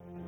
you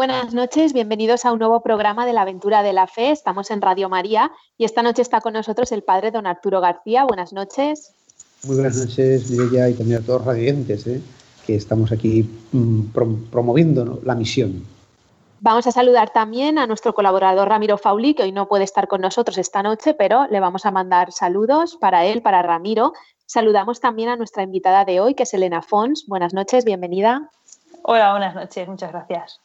Buenas noches, bienvenidos a un nuevo programa de la aventura de la fe. Estamos en Radio María y esta noche está con nosotros el padre don Arturo García. Buenas noches. Muy buenas noches, Mireya, y también a todos los radiantes ¿eh? que estamos aquí mm, promoviendo la misión. Vamos a saludar también a nuestro colaborador Ramiro Fauli, que hoy no puede estar con nosotros esta noche, pero le vamos a mandar saludos para él, para Ramiro. Saludamos también a nuestra invitada de hoy, que es Elena Fons. Buenas noches, bienvenida. Hola, buenas noches, muchas gracias.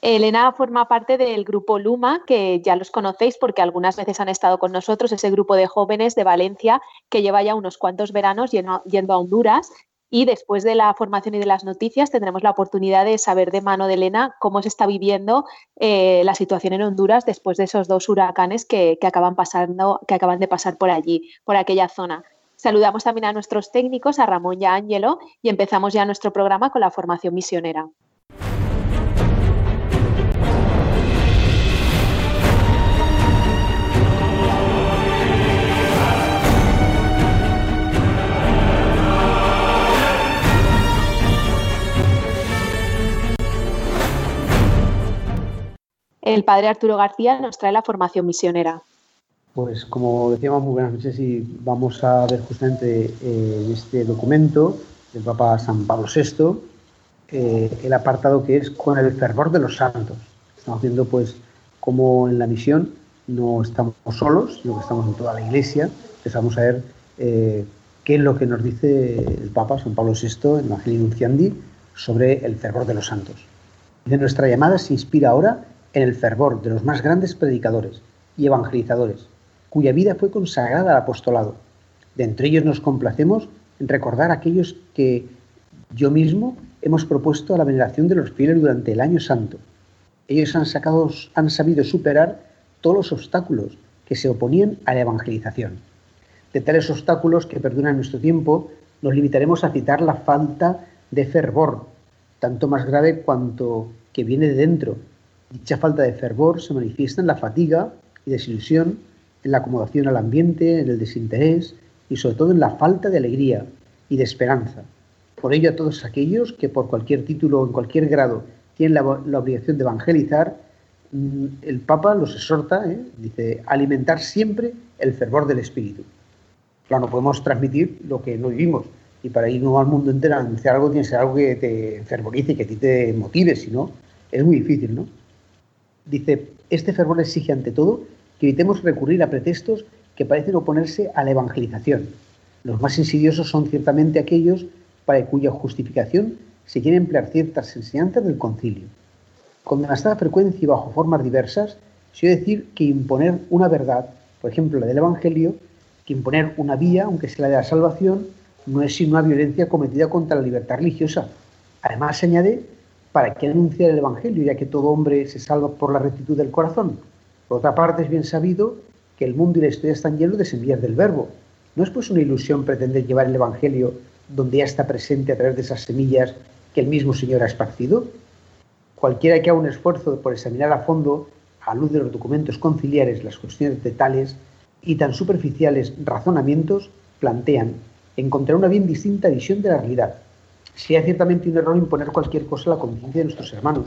Elena forma parte del grupo Luma, que ya los conocéis porque algunas veces han estado con nosotros, ese grupo de jóvenes de Valencia que lleva ya unos cuantos veranos yendo a Honduras. Y después de la formación y de las noticias tendremos la oportunidad de saber de mano de Elena cómo se está viviendo eh, la situación en Honduras después de esos dos huracanes que, acaban pasando, que acaban de pasar por allí, por aquella zona. Saludamos también a nuestros técnicos, a Ramón y a Ángelo, y empezamos ya nuestro programa con la formación misionera. El padre Arturo García nos trae la formación misionera. Pues como decíamos, muy buenas noches y vamos a ver justamente eh, en este documento del Papa San Pablo VI eh, el apartado que es con el fervor de los santos. Estamos viendo pues cómo en la misión no estamos solos, sino que estamos en toda la iglesia. Entonces vamos a ver eh, qué es lo que nos dice el Papa San Pablo VI en Evangelii Nunciandi sobre el fervor de los santos. De nuestra llamada se inspira ahora en el fervor de los más grandes predicadores y evangelizadores, cuya vida fue consagrada al apostolado. De entre ellos nos complacemos en recordar aquellos que yo mismo hemos propuesto a la veneración de los fieles durante el año santo. Ellos han, sacado, han sabido superar todos los obstáculos que se oponían a la evangelización. De tales obstáculos que perduran nuestro tiempo, nos limitaremos a citar la falta de fervor, tanto más grave cuanto que viene de dentro, Dicha falta de fervor se manifiesta en la fatiga y desilusión, en la acomodación al ambiente, en el desinterés y sobre todo en la falta de alegría y de esperanza. Por ello a todos aquellos que por cualquier título o en cualquier grado tienen la, obligación de evangelizar, mm, el Papa los exhorta, ¿eh? dice, alimentar siempre el fervor del Espíritu. Claro, no podemos transmitir lo que no vivimos. Y para ir al mundo entero a anunciar algo, tiene que ser algo que te fervorice, que a ti te motive, si no, es muy difícil, ¿no? Dice, este fervor exige ante todo que evitemos recurrir a pretextos que parecen oponerse a la evangelización. Los más insidiosos son ciertamente aquellos para cuya justificación se quieren emplear ciertas enseñanzas del concilio. Con demasiada frecuencia y bajo formas diversas, se oye decir que imponer una verdad, por ejemplo la del Evangelio, que imponer una vía, aunque sea la de la salvación, no es sino una violencia cometida contra la libertad religiosa. Además, se añade ¿para qué anunciar el Evangelio, ya que todo hombre se salva por la rectitud del corazón? Por otra parte, es bien sabido que el mundo y la historia están llenos de semillas del verbo. ¿No es pues una ilusión pretender llevar el Evangelio donde ya está presente a través de esas semillas que el mismo Señor ha esparcido? Cualquiera que haga un esfuerzo por examinar a fondo, a luz de los documentos conciliares, las cuestiones de tales y tan superficiales razonamientos, plantean encontrar una bien distinta visión de la realidad, Sería ciertamente un error imponer cualquier cosa a la conciencia de nuestros hermanos,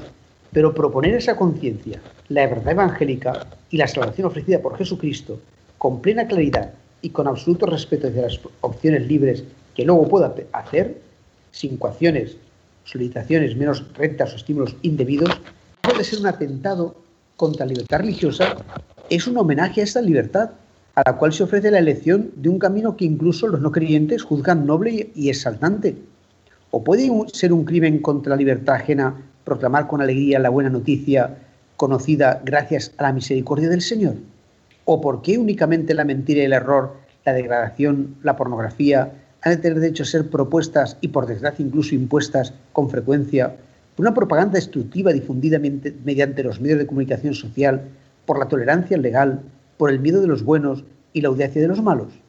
pero proponer esa conciencia, la verdad evangélica y la salvación ofrecida por Jesucristo con plena claridad y con absoluto respeto hacia las opciones libres que luego pueda hacer, sin coacciones solicitaciones menos rectas o estímulos indebidos, puede ser un atentado contra la libertad religiosa, es un homenaje a esta libertad, a la cual se ofrece la elección de un camino que incluso los no creyentes juzgan noble y exaltante. ¿O puede ser un crimen contra la libertad ajena proclamar con alegría la buena noticia conocida gracias a la misericordia del Señor? ¿O por qué únicamente la mentira y el error, la degradación, la pornografía, han de tener derecho a ser propuestas y por desgracia incluso impuestas con frecuencia por una propaganda destructiva difundida mediante los medios de comunicación social, por la tolerancia legal, por el miedo de los buenos y la audacia de los malos?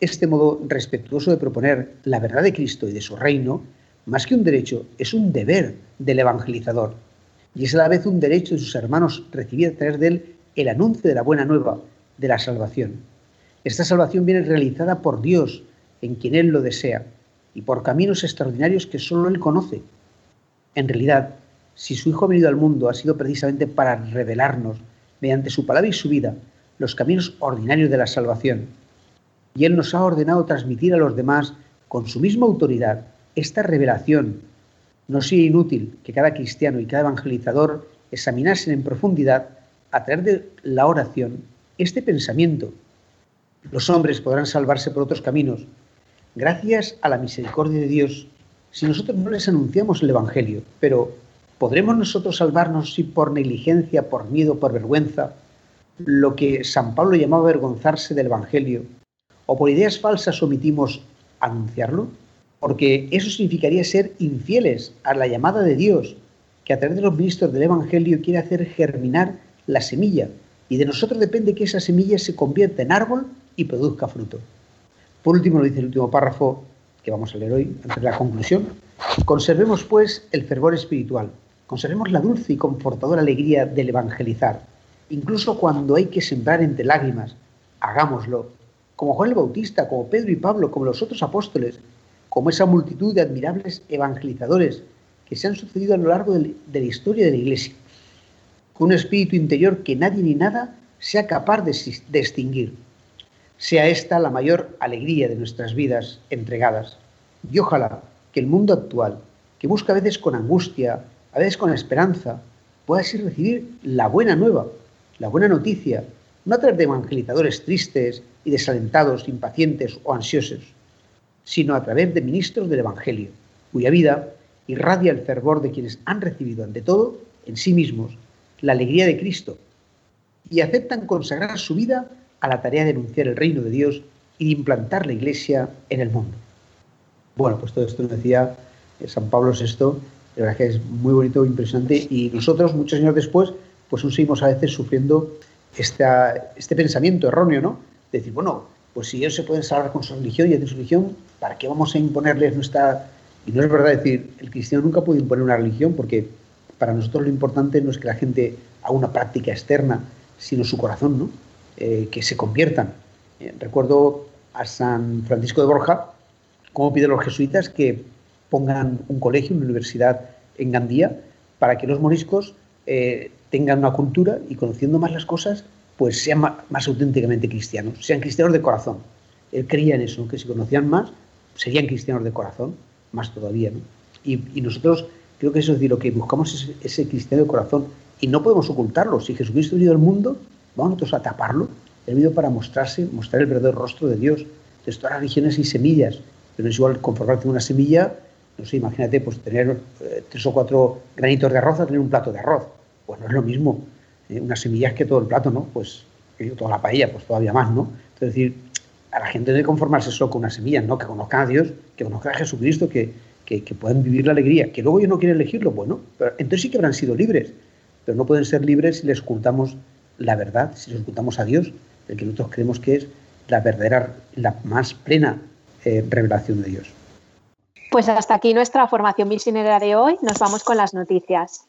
Este modo respetuoso de proponer la verdad de Cristo y de su reino, más que un derecho, es un deber del evangelizador. Y es a la vez un derecho de sus hermanos recibir a través de él el anuncio de la buena nueva, de la salvación. Esta salvación viene realizada por Dios, en quien Él lo desea, y por caminos extraordinarios que solo Él conoce. En realidad, si su Hijo ha venido al mundo ha sido precisamente para revelarnos, mediante su palabra y su vida, los caminos ordinarios de la salvación. Y Él nos ha ordenado transmitir a los demás, con su misma autoridad, esta revelación. No sea inútil que cada cristiano y cada evangelizador examinasen en profundidad, a través de la oración, este pensamiento. Los hombres podrán salvarse por otros caminos, gracias a la misericordia de Dios, si nosotros no les anunciamos el Evangelio, pero ¿podremos nosotros salvarnos si por negligencia, por miedo, por vergüenza, lo que San Pablo llamaba avergonzarse del Evangelio, o por ideas falsas omitimos anunciarlo? Porque eso significaría ser infieles a la llamada de Dios, que a través de los ministros del Evangelio quiere hacer germinar la semilla, y de nosotros depende que esa semilla se convierta en árbol y produzca fruto. Por último, lo dice el último párrafo que vamos a leer hoy, antes de la conclusión. Conservemos, pues, el fervor espiritual. Conservemos la dulce y confortadora alegría del evangelizar. Incluso cuando hay que sembrar entre lágrimas, hagámoslo. Como Juan el Bautista, como Pedro y Pablo, como los otros apóstoles, como esa multitud de admirables evangelizadores que se han sucedido a lo largo de la historia de la Iglesia. Con un espíritu interior que nadie ni nada sea capaz de, extinguir sea esta la mayor alegría de nuestras vidas entregadas. Y ojalá que el mundo actual, que busca a veces con angustia, a veces con esperanza, pueda así recibir la buena nueva, la buena noticia, no a través de evangelizadores tristes y desalentados, impacientes o ansiosos, sino a través de ministros del Evangelio, cuya vida irradia el fervor de quienes han recibido ante todo en sí mismos la alegría de Cristo y aceptan consagrar su vida a la tarea de anunciar el reino de Dios y de implantar la iglesia en el mundo. Bueno, pues todo esto nos decía eh, San Pablo VI, la verdad que es muy bonito, impresionante, y nosotros, muchos años después, pues aún seguimos a veces sufriendo esta, este pensamiento erróneo, ¿no? De decir, bueno, pues si ellos se pueden salvar con su religión y de su religión, ¿para qué vamos a imponerles nuestra...? Y no es verdad decir, el cristiano nunca puede imponer una religión porque para nosotros lo importante no es que la gente haga una práctica externa, sino su corazón, ¿no? Eh, que se conviertan. Eh, recuerdo a San Francisco de Borja, cómo pide a los jesuitas que pongan un colegio, una universidad en Gandía, para que los moriscos eh, tengan una cultura y conociendo más las cosas, pues sean más, auténticamente cristianos, sean cristianos de corazón. Él creía en eso, que si conocían más, serían cristianos de corazón, más todavía. Y, nosotros creo que eso es decir, lo que buscamos es ese cristiano de corazón y no podemos ocultarlo. Si Jesucristo ha venido al mundo, vamos nosotros a taparlo. He venido para mostrarse, mostrar el verdadero rostro de Dios. De todas las religiones y semillas, pero no es igual conformarte con una semilla, no sé, imagínate, pues tener eh, tres o cuatro granitos de arroz a tener un plato de arroz. Pues no es lo mismo. Eh, una semilla es que todo el plato, ¿no? Pues toda la paella, pues todavía más, ¿no? Es decir, a la gente debe conformarse solo con una semilla, ¿no? Que conozcan a Dios, que conozcan a Jesucristo, que, que, puedan vivir la alegría. Que luego ellos no quieren elegirlo, bueno, pero entonces sí que habrán sido libres. Pero no pueden ser libres si les ocultamos la verdad, si nos ocultamos a Dios, el que nosotros creemos que es la verdadera, la más plena eh, revelación de Dios. Pues hasta aquí nuestra formación misionera de hoy. Nos vamos con las noticias.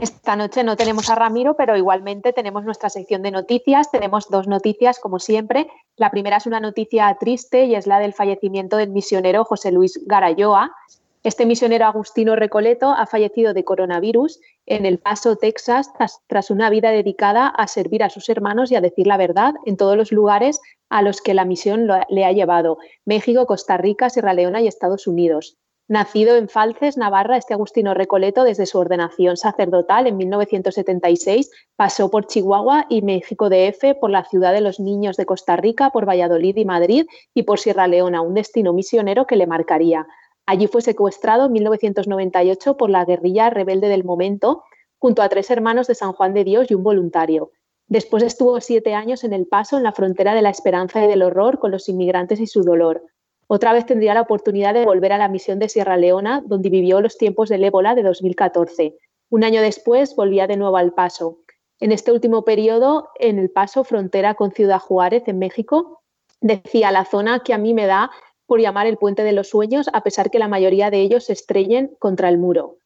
Esta noche no tenemos a Ramiro, pero igualmente tenemos nuestra sección de noticias. Tenemos dos noticias, como siempre. La primera es una noticia triste y es la del fallecimiento del misionero José Luis Garayoa. Este misionero Agustino Recoleto ha fallecido de coronavirus en El Paso, Texas, tras, una vida dedicada a servir a sus hermanos y a decir la verdad en todos los lugares a los que la misión le ha llevado, México, Costa Rica, Sierra Leona y Estados Unidos. Nacido en Falces, Navarra, este Agustino Recoleto, desde su ordenación sacerdotal en 1976, pasó por Chihuahua y México DF, por la ciudad de los niños de Costa Rica, por Valladolid y Madrid y por Sierra Leona, un destino misionero que le marcaría. Allí fue secuestrado en 1998 por la guerrilla rebelde del momento, junto a tres hermanos de San Juan de Dios y un voluntario. Después estuvo siete años en El Paso, en la frontera de la esperanza y del horror, con los inmigrantes y su dolor. Otra vez tendría la oportunidad de volver a la misión de Sierra Leona, donde vivió los tiempos del ébola de 2014. Un año después volvía de nuevo al Paso. En este último periodo, en el Paso, frontera con Ciudad Juárez, en México, decía la zona que a mí me da por llamar el puente de los sueños, a pesar que la mayoría de ellos se estrellen contra el muro.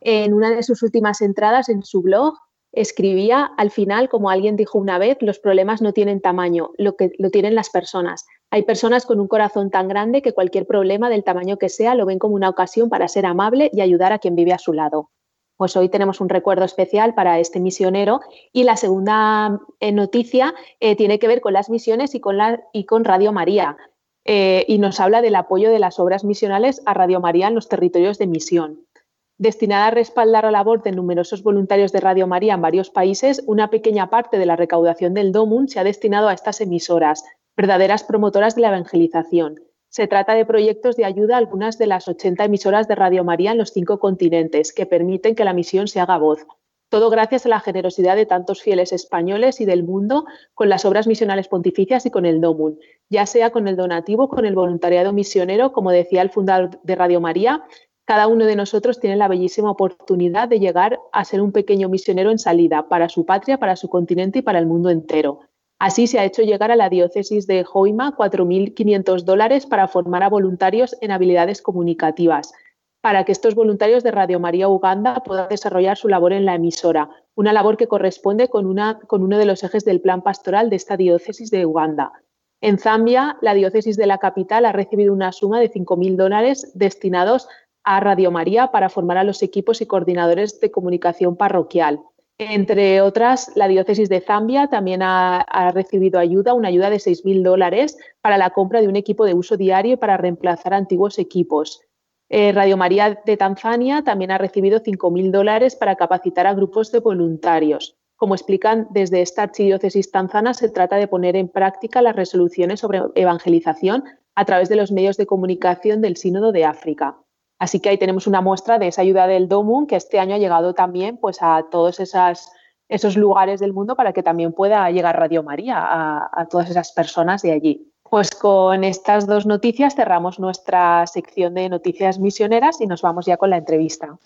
En una de sus últimas entradas en su blog, escribía, al final, como alguien dijo una vez, los problemas no tienen tamaño, lo que lo tienen las personas. Hay personas con un corazón tan grande que cualquier problema del tamaño que sea lo ven como una ocasión para ser amable y ayudar a quien vive a su lado. Pues hoy tenemos un recuerdo especial para este misionero y la segunda eh, noticia eh, tiene que ver con las misiones y con, la, y con Radio María. Eh, y nos habla del apoyo de las obras misionales a Radio María en los territorios de misión. Destinada a respaldar la labor de numerosos voluntarios de Radio María en varios países, una pequeña parte de la recaudación del DOMUN se ha destinado a estas emisoras, verdaderas promotoras de la evangelización. Se trata de proyectos de ayuda a algunas de las 80 emisoras de Radio María en los cinco continentes que permiten que la misión se haga voz. Todo gracias a la generosidad de tantos fieles españoles y del mundo con las obras misionales pontificias y con el DOMUN, ya sea con el donativo, con el voluntariado misionero, como decía el fundador de Radio María, cada uno de nosotros tiene la bellísima oportunidad de llegar a ser un pequeño misionero en salida para su patria, para su continente y para el mundo entero. Así se ha hecho llegar a la diócesis de Hoima 4.500 dólares para formar a voluntarios en habilidades comunicativas, para que estos voluntarios de Radio María Uganda puedan desarrollar su labor en la emisora, una labor que corresponde con, uno de los ejes del plan pastoral de esta diócesis de Uganda. En Zambia, la diócesis de la capital ha recibido una suma de 5.000 dólares destinados a Radio María para formar a los equipos y coordinadores de comunicación parroquial. Entre otras, la diócesis de Zambia también ha, recibido ayuda, una ayuda de 6.000 dólares para la compra de un equipo de uso diario para reemplazar antiguos equipos. Eh, Radio María de Tanzania también ha recibido 5.000 dólares para capacitar a grupos de voluntarios. Como explican desde esta archidiócesis tanzana, se trata de poner en práctica las resoluciones sobre evangelización a través de los medios de comunicación del Sínodo de África. Así que ahí tenemos una muestra de esa ayuda del DOMUN que este año ha llegado también pues, a todos esos lugares del mundo para que también pueda llegar Radio María a, a todas esas personas de allí. Pues con estas dos noticias cerramos nuestra sección de noticias misioneras y nos vamos ya con la entrevista.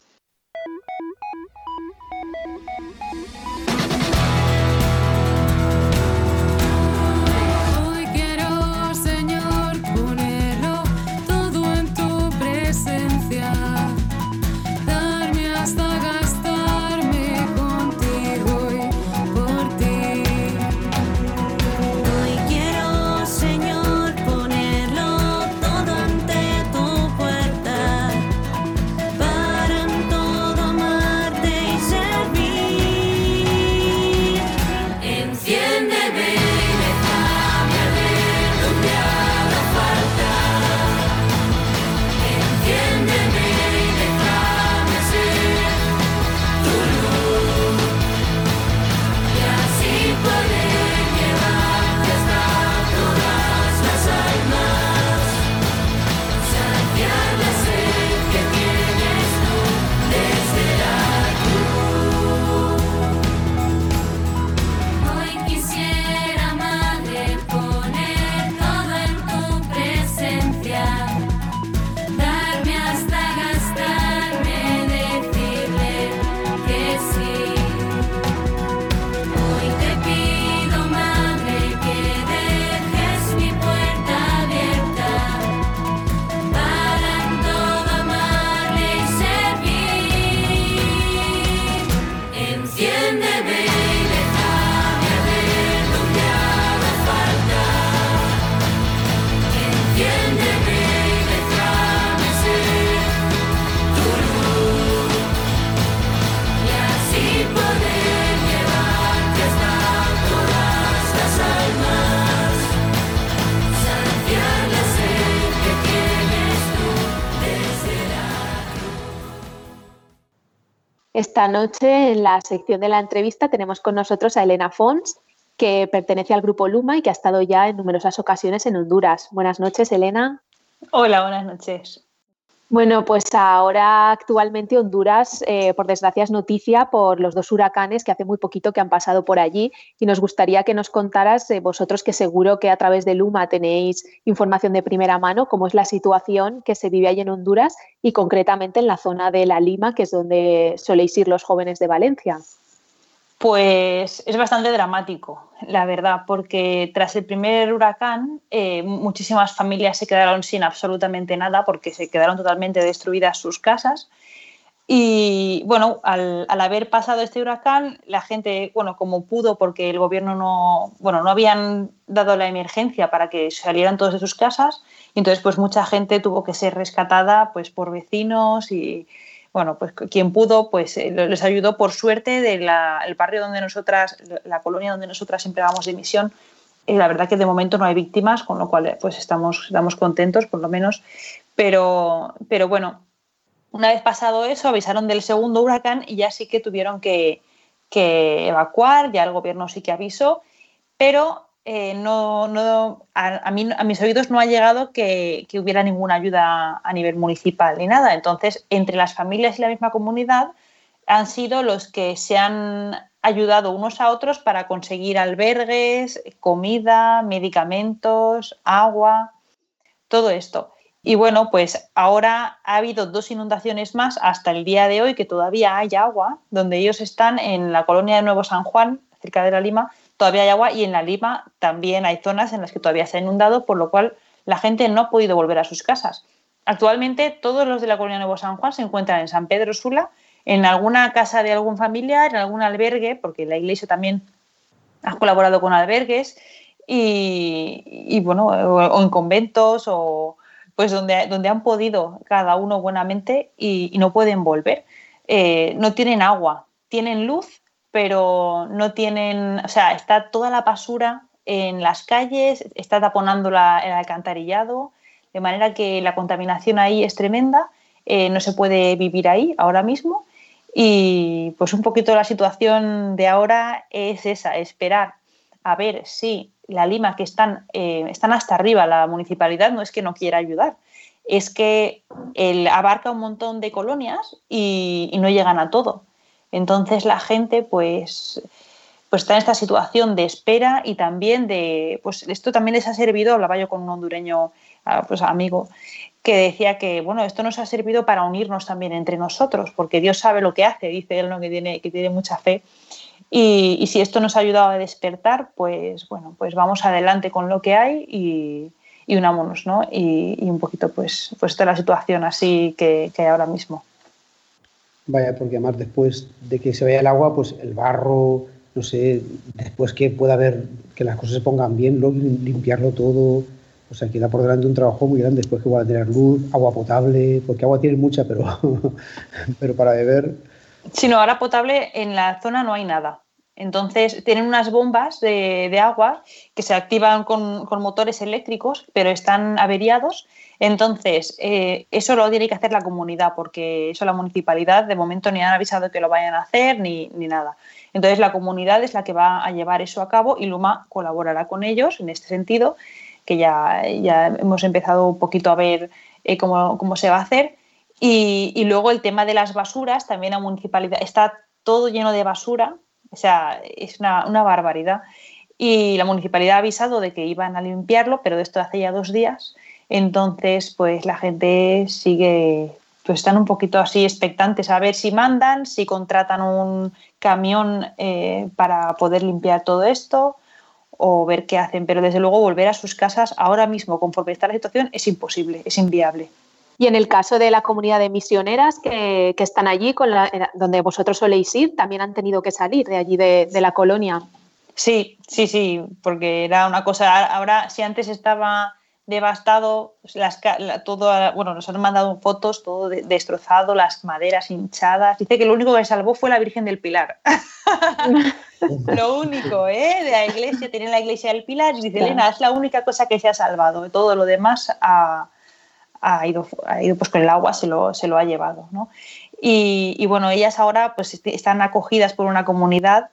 Esta noche en la sección de la entrevista tenemos con nosotros a Elena Fons, que pertenece al grupo Luma y que ha estado ya en numerosas ocasiones en Honduras. Buenas noches, Elena. Hola, buenas noches. Bueno, pues ahora actualmente Honduras, eh, por desgracia, es noticia por los dos huracanes que hace muy poquito que han pasado por allí y nos gustaría que nos contaras, eh, vosotros que seguro que a través de Luma tenéis información de primera mano, cómo es la situación que se vive allí en Honduras y concretamente en la zona de La Lima, que es donde soléis ir los jóvenes de Valencia. Pues es bastante dramático, la verdad, porque tras el primer huracán eh, muchísimas familias se quedaron sin absolutamente nada porque se quedaron totalmente destruidas sus casas. Y bueno, al, haber pasado este huracán, la gente, bueno, como pudo, porque el gobierno no, bueno, no habían dado la emergencia para que salieran todos de sus casas, y entonces pues mucha gente tuvo que ser rescatada pues por vecinos y, bueno, pues quien pudo, pues eh, les ayudó por suerte del barrio donde nosotras, la colonia donde nosotras siempre vamos de misión. y la verdad que de momento no hay víctimas, con lo cual eh, pues estamos, estamos contentos por lo menos. Pero, pero bueno, una vez pasado eso, avisaron del segundo huracán y ya sí que tuvieron que, que evacuar, ya el gobierno sí que avisó, pero eh, no, no, a, mí, a mis oídos no ha llegado que, hubiera ninguna ayuda a nivel municipal ni nada. Entonces, entre las familias y la misma comunidad han sido los que se han ayudado unos a otros para conseguir albergues, comida, medicamentos, agua, todo esto. Y bueno, pues ahora ha habido dos inundaciones más hasta el día de hoy que todavía hay agua, donde ellos están en la colonia de Nuevo San Juan, cerca de la Lima, todavía hay agua y en la Lima también hay zonas en las que todavía se ha inundado, por lo cual la gente no ha podido volver a sus casas. Actualmente todos los de la colonia Nuevo San Juan se encuentran en San Pedro Sula, en alguna casa de algún familiar, en algún albergue, porque la iglesia también ha colaborado con albergues, y, bueno, o, en conventos, o pues donde, donde han podido cada uno buenamente y, no pueden volver. Eh, no tienen agua, tienen luz, pero no tienen, o sea, está toda la basura en las calles, está taponando el alcantarillado, de manera que la contaminación ahí es tremenda, eh, no se puede vivir ahí ahora mismo y pues un poquito la situación de ahora es esa, esperar a ver si la Lima, que están, eh, están hasta arriba, la municipalidad no es que no quiera ayudar, es que él abarca un montón de colonias y no llegan a todo. Entonces la gente pues, pues está en esta situación de espera y también de, pues esto también les ha servido, hablaba yo con un hondureño ah, pues, amigo, que decía que bueno, esto nos ha servido para unirnos también entre nosotros, porque Dios sabe lo que hace, dice él, ¿no? que, tiene, que tiene mucha fe. Y, si esto nos ha ayudado a despertar, pues bueno, pues vamos adelante con lo que hay y, unámonos, ¿no? Y, un poquito, pues, pues la situación así que, que hay ahora mismo. Vaya, porque además después de que se vaya el agua, pues el barro, no sé, después que pueda haber que las cosas se pongan bien, luego limpiarlo todo. O sea, queda por delante un trabajo muy grande después que va a tener luz, agua potable, porque agua tiene mucha, pero, pero para beber. Si no, ahora potable en la zona no hay nada. Entonces tienen unas bombas de, agua que se activan con, motores eléctricos, pero están averiados. Entonces, eh, eso lo tiene que hacer la comunidad, porque eso la municipalidad de momento ni han avisado que lo vayan a hacer ni, nada. Entonces, la comunidad es la que va a llevar eso a cabo y Luma colaborará con ellos en este sentido, que ya, ya hemos empezado un poquito a ver eh, cómo, cómo, se va a hacer. Y, y luego el tema de las basuras, también la municipalidad está todo lleno de basura, o sea, es una, barbaridad. Y la municipalidad ha avisado de que iban a limpiarlo, pero de esto hace ya dos días. Entonces, pues la gente sigue, pues están un poquito así expectantes a ver si mandan, si contratan un camión eh, para poder limpiar todo esto o ver qué hacen. Pero desde luego volver a sus casas ahora mismo, conforme está la situación, es imposible, es inviable. Y en el caso de la comunidad de misioneras que, están allí, con donde vosotros soléis ir, también han tenido que salir de allí de, la colonia. Sí, sí, sí, porque era una cosa. Ahora, si antes estaba devastado, las, todo, bueno, nos han mandado fotos, todo destrozado, las maderas hinchadas. Dice que lo único que salvó fue la Virgen del Pilar. lo único, ¿eh? De la iglesia, tiene la iglesia del Pilar y dice, Elena, es la única cosa que se ha salvado. Todo lo demás ha, ha ido, ha ido pues con el agua, se lo, se lo ha llevado. ¿no? Y, bueno, ellas ahora pues están acogidas por una comunidad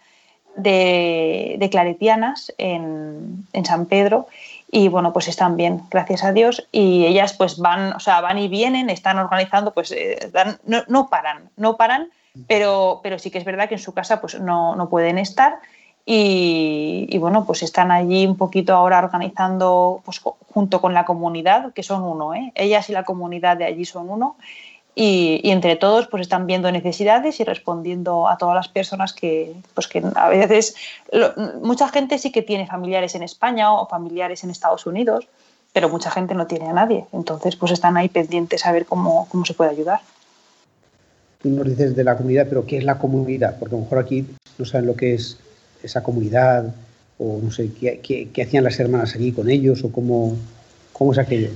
de, de claretianas en, en, San Pedro y bueno, pues están bien, gracias a Dios. Y ellas pues van, o sea, van y vienen, están organizando, pues eh, no, no, paran, no paran, pero, pero sí que es verdad que en su casa pues no, no pueden estar. Y, y, bueno, pues están allí un poquito ahora organizando pues, junto con la comunidad, que son uno, ¿eh? ellas y la comunidad de allí son uno, y, entre todos pues están viendo necesidades y respondiendo a todas las personas que, pues que a veces mucha gente sí que tiene familiares en España o familiares en Estados Unidos, pero mucha gente no tiene a nadie. Entonces pues están ahí pendientes a ver cómo, cómo se puede ayudar. Tú nos dices de la comunidad, pero ¿qué es la comunidad? Porque a lo mejor aquí no saben lo que es esa comunidad o no sé, ¿qué, hacían las hermanas aquí con ellos o cómo, cómo es aquello?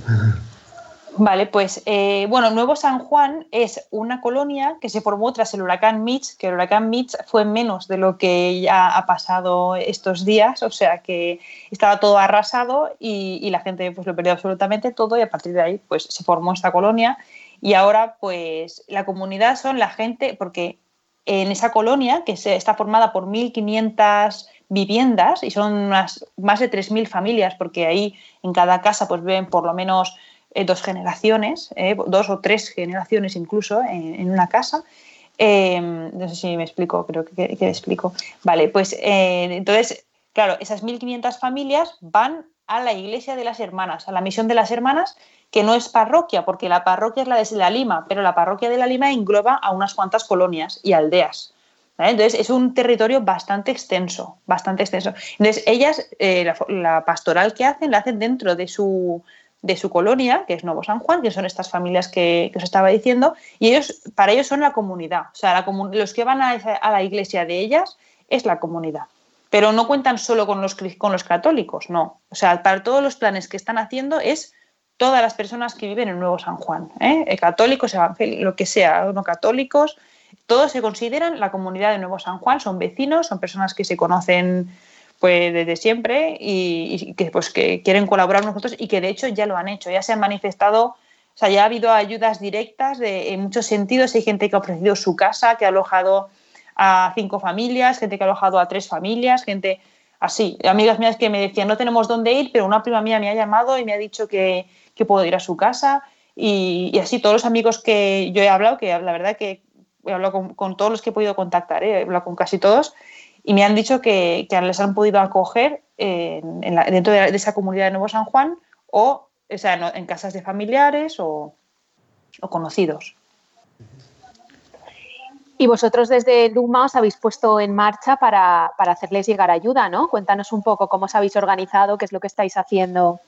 Vale, pues eh, bueno, Nuevo San Juan es una colonia que se formó tras el huracán Mitch, que el huracán Mitch fue menos de lo que ya ha pasado estos días, o sea que estaba todo arrasado y, la gente pues lo perdió absolutamente todo y a partir de ahí pues se formó esta colonia y ahora pues la comunidad son la gente, porque en esa colonia que se, está formada por 1.500 viviendas y son más de 3.000 familias, porque ahí en cada casa pues ven por lo menos eh, dos generaciones, eh, dos o tres generaciones incluso en, una casa. Em, no sé si me explico, creo que, que, explico. Vale, pues eh, entonces, claro, esas 1.500 familias van a la iglesia de las hermanas, a la misión de las hermanas, que no es parroquia, porque la parroquia es la de la Lima, pero la parroquia de la Lima engloba a unas cuantas colonias y aldeas. Entonces es un territorio bastante extenso, bastante extenso. Entonces ellas, la, la, pastoral que hacen, la hacen dentro de su, de su colonia, que es Nuevo San Juan, que son estas familias que, os estaba diciendo, y ellos, para ellos son la comunidad, o sea, los que van a, la iglesia de ellas es la comunidad. Pero no cuentan solo con los, con los católicos, no. O sea, para todos los planes que están haciendo es todas las personas que viven en Nuevo San Juan, ¿eh? Eh, católicos, evangélicos, lo que sea, no católicos, todos se consideran la comunidad de Nuevo San Juan, son vecinos, son personas que se conocen pues desde siempre y, que pues que quieren colaborar con nosotros y que de hecho ya lo han hecho, ya se han manifestado, o sea, ya ha habido ayudas directas en muchos sentidos, hay gente que ha ofrecido su casa, que ha alojado a cinco familias, gente que ha alojado a tres familias, gente así, amigas mías que me decían no tenemos dónde ir, pero una prima mía me ha llamado y me ha dicho que, que puedo ir a su casa y, así todos los amigos que yo he hablado, que la verdad que he hablado con, con todos los que he podido contactar, ¿eh? he hablado con casi todos, y me han dicho que, les han podido acoger dentro de, esa comunidad de Nuevo San Juan o, sea, en, casas de familiares o, conocidos. Y vosotros desde Luma os habéis puesto en marcha para, hacerles llegar ayuda, ¿no? Cuéntanos un poco cómo os habéis organizado, qué es lo que estáis haciendo.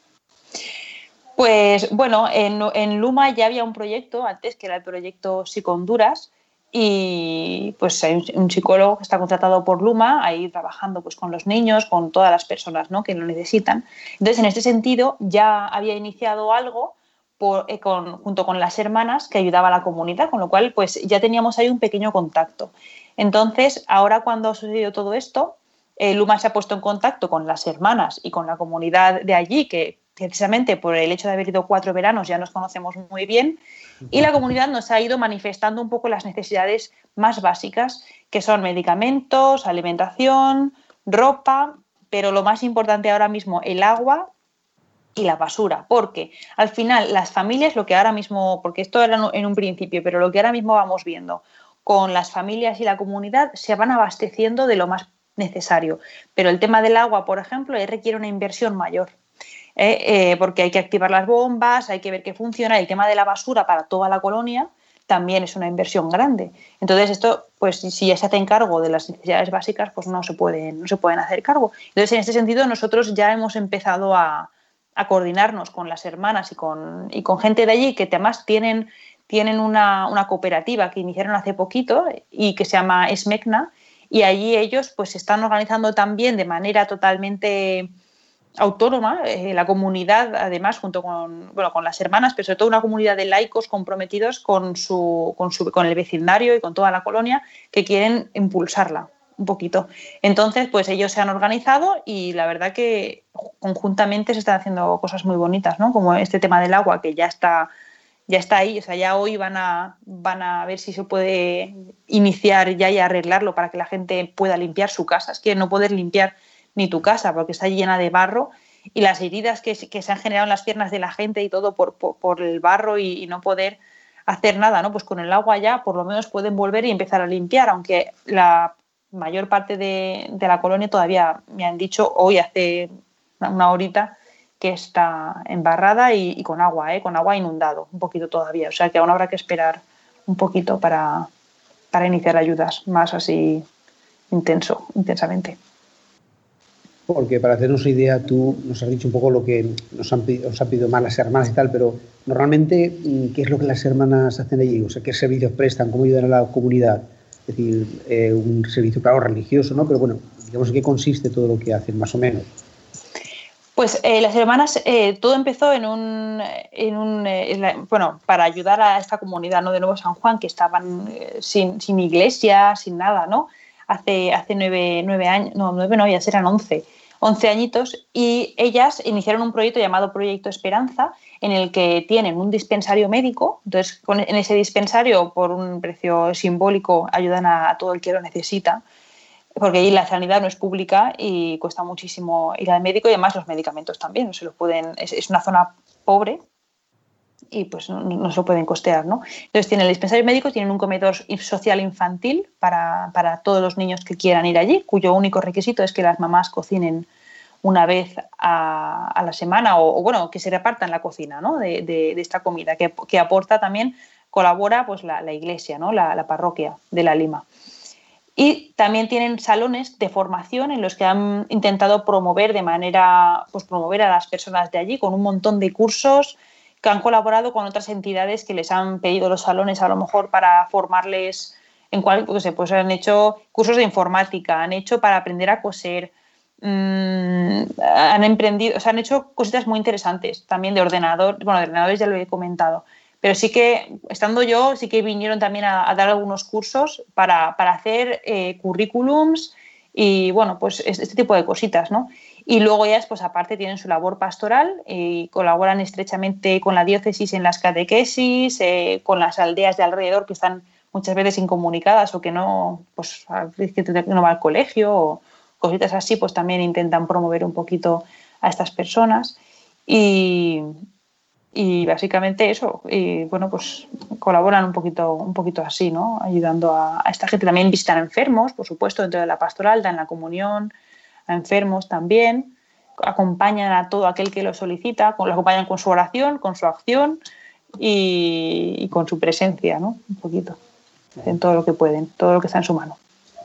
Pues bueno, en, Luma ya había un proyecto antes, que era el proyecto Honduras y pues hay un, psicólogo que está contratado por Luma ahí trabajando pues con los niños, con todas las personas ¿no? que lo necesitan. Entonces, en este sentido, ya había iniciado algo eh, con, junto con las hermanas que ayudaba a la comunidad, con lo cual pues ya teníamos ahí un pequeño contacto. Entonces, ahora cuando ha sucedido todo esto, eh, Luma se ha puesto en contacto con las hermanas y con la comunidad de allí, que precisamente por el hecho de haber ido cuatro veranos ya nos conocemos muy bien y la comunidad nos ha ido manifestando un poco las necesidades más básicas, que son medicamentos, alimentación, ropa, pero lo más importante ahora mismo, el agua y la basura, porque al final las familias, lo que ahora mismo, porque esto era en un principio, pero lo que ahora mismo vamos viendo con las familias y la comunidad, se van abasteciendo de lo más necesario. Pero el tema del agua, por ejemplo, requiere una inversión mayor. ¿eh? Eh, porque hay que activar las bombas, hay que ver qué funciona. El tema de la basura para toda la colonia también es una inversión grande. Entonces, esto, pues si ya se hace cargo de las necesidades básicas, pues no se pueden, no se pueden hacer cargo. Entonces, en este sentido, nosotros ya hemos empezado a, coordinarnos con las hermanas y con, y con gente de allí que además tienen, tienen una, una, cooperativa que iniciaron hace poquito y que se llama Esmecna y allí ellos pues se están organizando también de manera totalmente autónoma, eh, la comunidad, además, junto con, bueno, con las hermanas, pero sobre todo una comunidad de laicos comprometidos con, su, con, su, con el vecindario y con toda la colonia que quieren impulsarla un poquito. Entonces, pues ellos se han organizado y la verdad que conjuntamente se están haciendo cosas muy bonitas, ¿no? Como este tema del agua que ya está ya está ahí, o sea, ya hoy van a, van a ver si se puede iniciar ya y arreglarlo para que la gente pueda limpiar su casa. Es que no poder limpiar ni tu casa porque está llena de barro y las heridas que, se han generado en las piernas de la gente y todo por, por, el barro y, no poder hacer nada, ¿no? Pues con el agua ya por lo menos pueden volver y empezar a limpiar, aunque la mayor parte de, la colonia todavía me han dicho hoy hace una horita que está embarrada y, con agua, ¿eh? con agua inundado, un poquito todavía. O sea que aún habrá que esperar un poquito para, para iniciar ayudas más así intenso, intensamente. Porque para hacernos idea, tú nos has dicho un poco lo que nos han, han pedido más las hermanas y tal, pero normalmente, mm, ¿qué es lo que las hermanas hacen allí? O sea, ¿qué servicios prestan? ¿Cómo ayudan a la comunidad? Es decir, eh, un servicio, claro, religioso, ¿no? Pero bueno, digamos, ¿en qué consiste todo lo que hacen, más o menos? Pues eh, las hermanas, eh, todo empezó en un, en un bueno, para ayudar a esta comunidad ¿no? de Nuevo San Juan, que estaban sin, sin, iglesia, sin nada, ¿no? Hace, hace nueve, nueve años, no, nueve no, ya serán once, once añitos, y ellas iniciaron un proyecto llamado Proyecto Esperanza, en el que tienen un dispensario médico, entonces con, en ese dispensario, por un precio simbólico, ayudan a, todo el que lo necesita porque ahí la sanidad no es pública y cuesta muchísimo ir al médico y además los medicamentos también se los pueden es, una zona pobre y pues no, se lo pueden costear no entonces tienen el dispensario médico tienen un comedor social infantil para, para, todos los niños que quieran ir allí cuyo único requisito es que las mamás cocinen una vez a, a la semana o, bueno que se repartan la cocina ¿no? de, de, esta comida que, que, aporta también colabora pues la, la iglesia no la, la parroquia de la Lima. Y también tienen salones de formación en los que han intentado promover de manera, pues promover a las personas de allí con un montón de cursos que han colaborado con otras entidades que les han pedido los salones a lo mejor para formarles en cual, pues, pues han hecho cursos de informática, han hecho para aprender a coser, mmm, han emprendido, o sea, han hecho cositas muy interesantes también de ordenador, bueno, de ordenadores ya lo he comentado, pero sí que, estando yo, sí que vinieron también a, dar algunos cursos para, hacer eh, currículums y, bueno, pues este tipo de cositas, ¿no? Y luego ya, pues aparte, tienen su labor pastoral y colaboran estrechamente con la diócesis en las catequesis, eh, con las aldeas de alrededor que están muchas veces incomunicadas o que no, pues, que no va al colegio o cositas así, pues también intentan promover un poquito a estas personas. Y, y básicamente eso y bueno pues colaboran un poquito un poquito así no ayudando a, esta gente también visitan enfermos por supuesto dentro de la pastoral dan la comunión a enfermos también acompañan a todo aquel que lo solicita lo acompañan con su oración con su acción y, con su presencia no un poquito. En todo lo que pueden todo lo que está en su mano.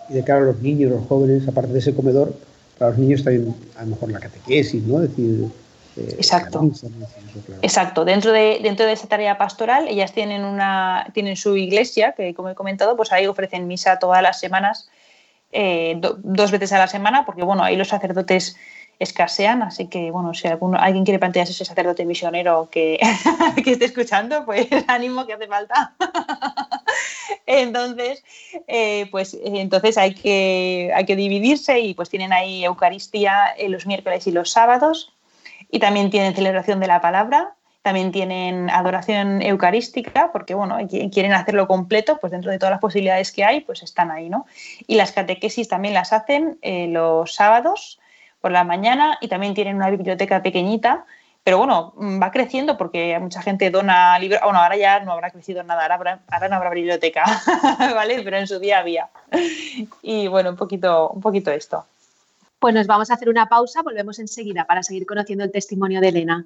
Y de cara a los niños los jóvenes aparte de ese comedor para los niños también a lo mejor la catequesis no es decir Exacto. Exacto. Dentro de, dentro de esa tarea pastoral, ellas tienen, una, tienen su iglesia, que como he comentado, pues ahí ofrecen misa todas las semanas, eh, dos veces a la semana, porque bueno, ahí los sacerdotes escasean, así que bueno, si alguno, alguien quiere plantearse ese sacerdote misionero que, que esté escuchando, pues ánimo que hace falta. entonces, eh, pues entonces hay que, hay que dividirse y pues tienen ahí Eucaristía los miércoles y los sábados y también tienen celebración de la palabra, también tienen adoración eucarística, porque bueno, quieren hacerlo completo, pues dentro de todas las posibilidades que hay, pues están ahí, ¿no? Y las catequesis también las hacen eh, los sábados por la mañana y también tienen una biblioteca pequeñita, pero bueno, mm, va creciendo porque mucha gente dona libros, bueno, ahora ya no habrá crecido nada, ahora, ahora no habrá biblioteca, ¿vale? Pero en su día había. Y bueno, un poquito, un poquito esto. Pues nos vamos a hacer una pausa, volvemos enseguida para seguir conociendo el testimonio de Elena.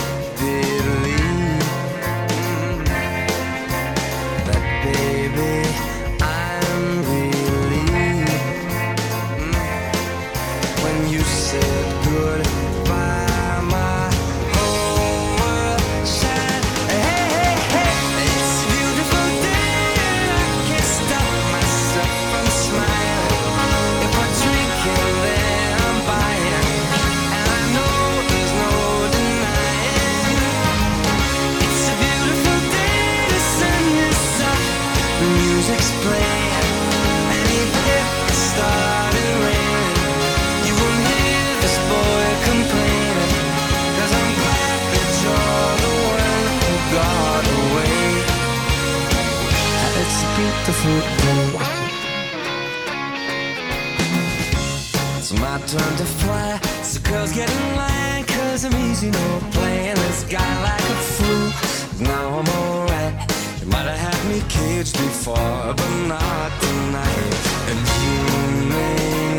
Turn to fly. So girls get in line, cause I'm easy, no playing this guy like a fool. Now I'm alright. You might have had me caged before, but not tonight. And you may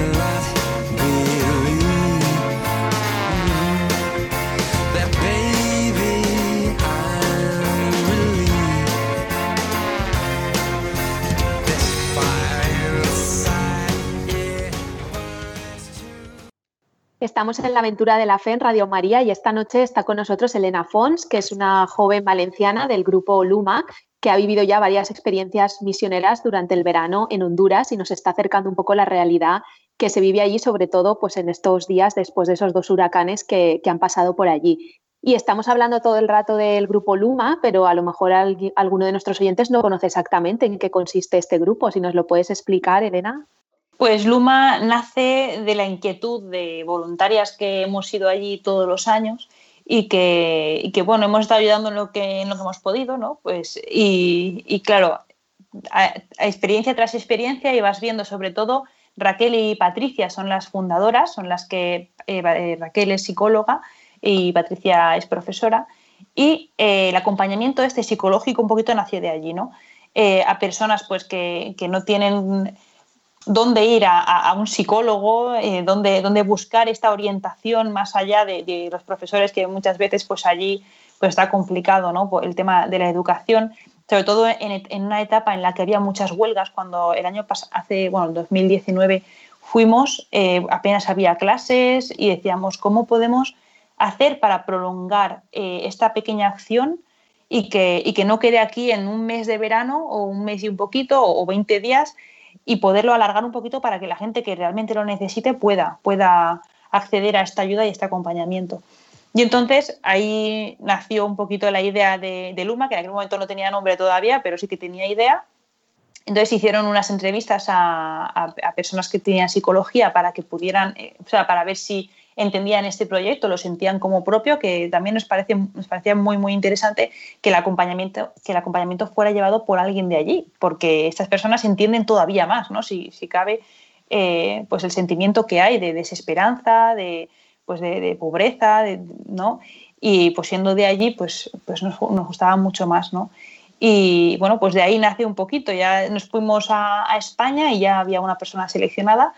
Estamos en la aventura de la fe en Radio María y esta noche está con nosotros Elena Fons, que es una joven valenciana del grupo Luma, que ha vivido ya varias experiencias misioneras durante el verano en Honduras y nos está acercando un poco la realidad que se vive allí, sobre todo pues, en estos días después de esos dos huracanes que, que han pasado por allí. Y estamos hablando todo el rato del grupo Luma, pero a lo mejor alguno de nuestros oyentes no conoce exactamente en qué consiste este grupo. Si nos lo puedes explicar, Elena. Pues Luma nace de la inquietud de voluntarias que hemos ido allí todos los años y que, bueno, hemos estado ayudando en lo que, en hemos podido, ¿no? Pues, y, claro, experiencia tras experiencia y vas viendo sobre todo Raquel y Patricia son las fundadoras, son las que eh, eh, Raquel es psicóloga y Patricia es profesora y eh, el acompañamiento este psicológico un poquito nació de allí, ¿no? A personas pues que no tienen dónde ir a, a- un psicólogo, eh, dónde, dónde buscar esta orientación más allá de, de los profesores que muchas veces pues allí pues está complicado ¿no? El tema de la educación, sobre todo en, en una etapa en la que había muchas huelgas, cuando el año pasado, hace, bueno, el 2019 fuimos, eh, apenas había clases y decíamos, ¿cómo podemos hacer para prolongar eh, esta pequeña acción y que, y que no quede aquí en un mes de verano o un mes y un poquito o, o 20 días y poderlo alargar un poquito para que la gente que realmente lo necesite pueda, pueda acceder a esta ayuda y este acompañamiento. Y entonces ahí nació un poquito la idea de, Luma, que en aquel momento no tenía nombre todavía, pero sí que tenía idea. Entonces hicieron unas entrevistas a, a- a personas que tenían psicología para que pudieran, eh, o sea, para ver si entendían este proyecto, lo sentían como propio, que también nos, parece, nos parecía muy, muy interesante que el, acompañamiento, que el acompañamiento fuera llevado por alguien de allí, porque estas personas entienden todavía más, ¿no? Si, si cabe, eh, pues el sentimiento que hay de desesperanza, de, pues de, de pobreza, de- ¿no? Y pues siendo de allí, pues, pues nos, nos gustaba mucho más, ¿no? Y bueno, pues de ahí nace un poquito. Ya nos fuimos a, a España y ya había una persona seleccionada.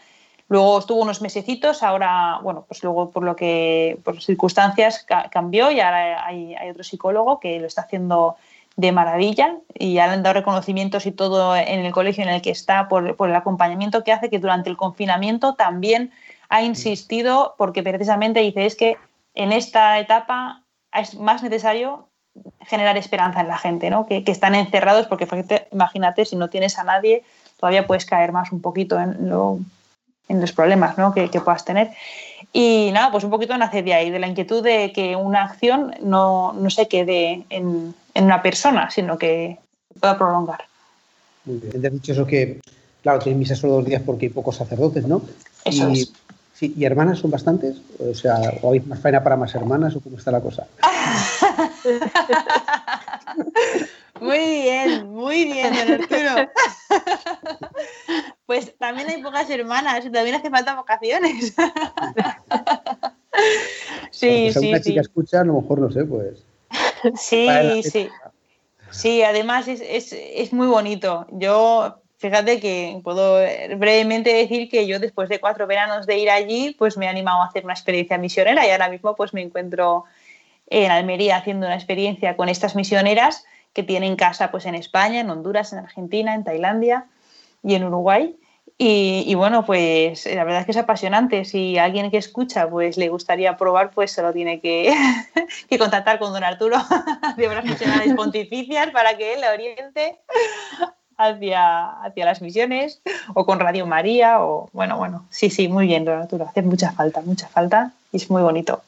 Luego estuvo unos mesecitos, ahora, bueno, pues luego por lo que, por circunstancias ca- cambió y ahora hay, hay otro psicólogo que lo está haciendo de maravilla y ya le han dado reconocimientos y todo en el colegio en el que está por, por el acompañamiento que hace, que durante el confinamiento también ha insistido porque precisamente dice es que en esta etapa es más necesario generar esperanza en la gente, ¿no? que, que están encerrados porque imagínate si no tienes a nadie todavía puedes caer más un poquito en, lo, en los problemas ¿no? que, que, puedas tener. Y nada, pues un poquito nace de ahí, de la inquietud de que una acción no, no se quede en, en, una persona, sino que pueda prolongar. Muy bien. Te has dicho eso que, claro, tenéis misa solo dos días porque hay pocos sacerdotes, ¿no? Eso y, es. Sí, ¿Y hermanas son bastantes? O sea, ¿o habéis más faena para más hermanas o cómo está la cosa? Muy bien, muy bien, don Arturo. Pues también hay pocas hermanas y también hace falta vocaciones. Sí, pues a una sí, chica sí. escucha, a lo mejor no sé, pues. Sí, sí. Sí, además es, es, es, muy bonito. Yo, fíjate que puedo brevemente decir que yo después de cuatro veranos de ir allí, pues me he animado a hacer una experiencia misionera y ahora mismo pues me encuentro en Almería haciendo una experiencia con estas misioneras que tienen casa pues en España, en Honduras, en Argentina, en Tailandia y en Uruguay. Y, y, bueno, pues la verdad es que es apasionante. Si a alguien que escucha pues le gustaría probar, pues solo tiene que, que contactar con don Arturo de Obras Misionales Pontificias para que él le oriente hacia, hacia las misiones o con Radio María o bueno, bueno, sí, sí, muy bien, don Arturo. Hace mucha falta, mucha falta y es muy bonito.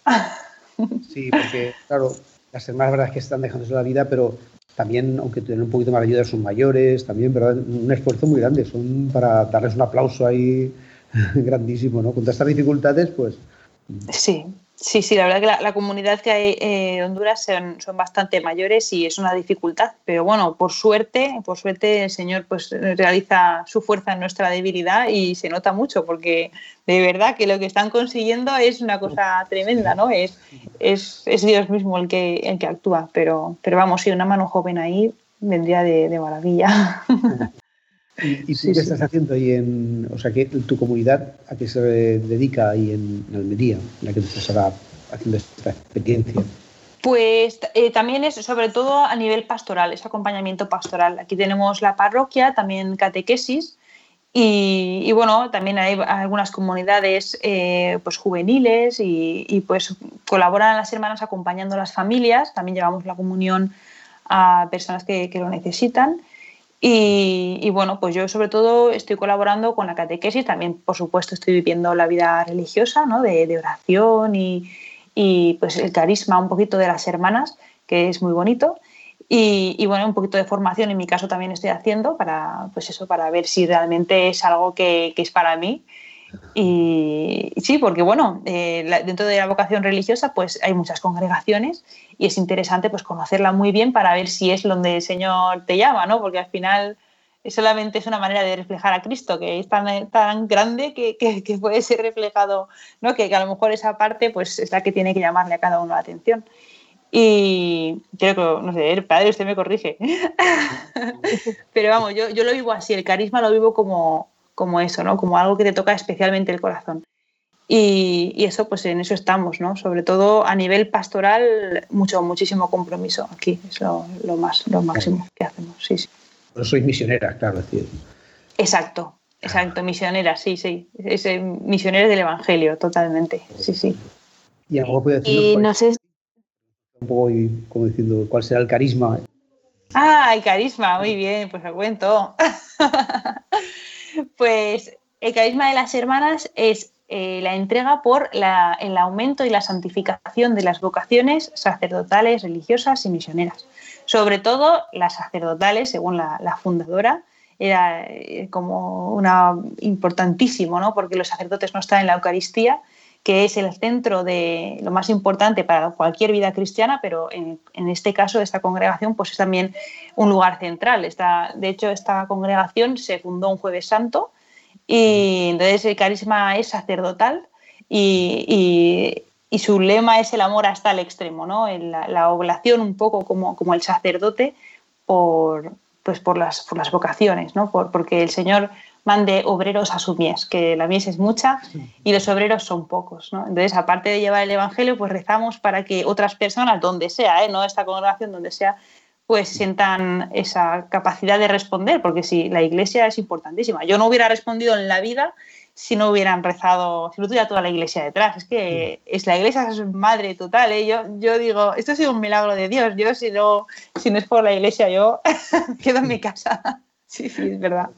Sí, porque claro, las hermanas, la verdad es que están dejándose la vida, pero también, aunque tienen un poquito más de ayuda, son mayores, también, ¿verdad? Un esfuerzo muy grande, son para darles un aplauso ahí grandísimo, ¿no? Con todas estas dificultades, pues... Sí, Sí, sí, la verdad que la, comunidad que hay en Honduras son, son, bastante mayores y es una dificultad. Pero bueno, por suerte, por suerte el Señor pues realiza su fuerza en nuestra debilidad y se nota mucho porque de verdad que lo que están consiguiendo es una cosa tremenda, ¿no? Es, es, es Dios mismo el que, el que actúa. Pero, pero vamos, si una mano joven ahí vendría de, de maravilla. ¿Y, tú qué estás haciendo ahí en, o sea, que tu comunidad a qué se dedica ahí en, Almería, en la que estás ahora haciendo esta experiencia? Pues eh, también es sobre todo a nivel pastoral, es acompañamiento pastoral. Aquí tenemos la parroquia, también catequesis y, bueno, también hay algunas comunidades eh, pues juveniles y, pues colaboran las hermanas acompañando a las familias. También llevamos la comunión a personas que, que lo necesitan. Y, bueno, pues yo sobre todo estoy colaborando con la catequesis, también por supuesto estoy viviendo la vida religiosa, ¿no? de, oración y, y, pues el carisma un poquito de las hermanas, que es muy bonito. Y, bueno, un poquito de formación en mi caso también estoy haciendo para, pues eso, para ver si realmente es algo que es para mí y, sí, porque bueno, eh, dentro de la vocación religiosa pues hay muchas congregaciones y es interesante pues conocerla muy bien para ver si es donde el Señor te llama, ¿no? Porque al final solamente es una manera de reflejar a Cristo, que es tan, tan grande que, que, puede ser reflejado, ¿no? Que, a lo mejor esa parte pues es la que tiene que llamarle a cada uno la atención. Y creo que, no sé, el padre usted me corrige. Pero vamos, yo, yo lo vivo así, el carisma lo vivo como, como eso, ¿no? Como algo que te toca especialmente el corazón. Y, eso, pues en eso estamos, ¿no? Sobre todo a nivel pastoral, mucho, muchísimo compromiso aquí, es lo, más, lo máximo que hacemos, sí, sí. Pero sois misionera, claro, decir. Exacto, exacto, misionera, sí, sí. Es, eh, misionera del Evangelio, totalmente, sí, sí. Y algo puede decir. Y no sé. Un poco como diciendo, ¿cuál será el carisma? Ah, el carisma, muy bien, pues lo cuento. Pues el carisma de las hermanas es eh, la entrega por el aumento y la santificación de las vocaciones sacerdotales, religiosas y misioneras. Sobre todo las sacerdotales, según la, fundadora, era eh, como una importantísimo, ¿no? porque los sacerdotes no están en la Eucaristía, que es el centro de lo más importante para cualquier vida cristiana, pero en, este caso, esta congregación, pues es también un lugar central. de hecho, esta congregación se fundó un jueves santo y entonces el carisma es sacerdotal y, su lema es el amor hasta el extremo, ¿no? la, oblación un poco como, como el sacerdote por, pues por, las, por las vocaciones, ¿no? Por, porque el Señor mande obreros a su mies, que la mies es mucha y los obreros son pocos. ¿no? Entonces, aparte de llevar el Evangelio, pues rezamos para que otras personas, donde sea, ¿eh? no esta congregación, donde sea, pues sientan esa capacidad de responder, porque sí, la iglesia es importantísima. Yo no hubiera respondido en la vida si no hubieran rezado, si no tuviera toda la iglesia detrás. Es que es la iglesia es madre total. ¿eh? Yo, yo digo, esto ha sido un milagro de Dios. Yo si no, si no es por la iglesia, yo quedo en mi casa. Sí, sí, es verdad.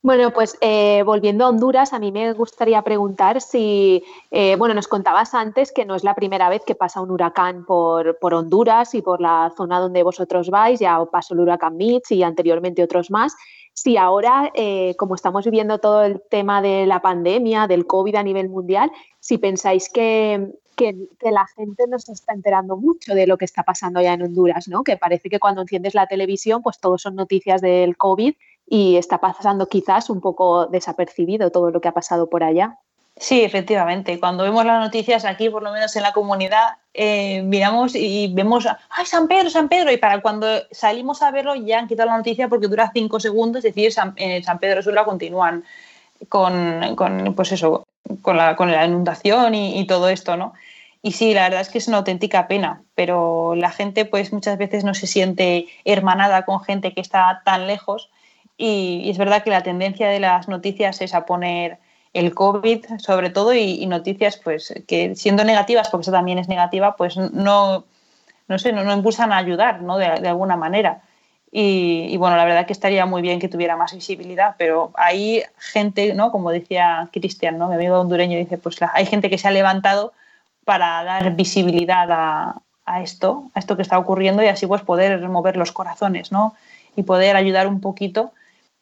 Bueno, pues eh, volviendo a Honduras, a mí me gustaría preguntar si, eh, bueno, nos contabas antes que no es la primera vez que pasa un huracán por, Honduras y por la zona donde vosotros vais, ya pasó el huracán Mitch y anteriormente otros más. Si ahora, eh, como estamos viviendo todo el tema de la pandemia, del COVID a nivel mundial, si pensáis que, que, la gente no se está enterando mucho de lo que está pasando ya en Honduras, ¿no? Que parece que cuando enciendes la televisión, pues todos son noticias del COVID y está pasando quizás un poco desapercibido todo lo que ha pasado por allá. Sí, efectivamente. Cuando vemos las noticias aquí, por lo menos en la comunidad, eh, miramos y vemos, ¡ay, San Pedro, San Pedro! Y para cuando salimos a verlo ya han quitado la noticia porque dura cinco segundos, es decir, San, en San Pedro Sula continúan con, con, pues eso, con, la, con la inundación y, y, todo esto, ¿no? Y sí, la verdad es que es una auténtica pena, pero la gente pues muchas veces no se siente hermanada con gente que está tan lejos y, es verdad que la tendencia de las noticias es a poner el COVID sobre todo y, noticias pues que siendo negativas, porque eso también es negativa, pues no, no sé, no, impulsan a ayudar ¿no? de, alguna manera. Y, bueno, la verdad que estaría muy bien que tuviera más visibilidad, pero hay gente, ¿no? como decía Cristian, ¿no? mi amigo hondureño, dice, pues hay gente que se ha levantado para dar visibilidad a, a esto, a esto que está ocurriendo y así pues poder remover los corazones, ¿no? Y poder ayudar un poquito,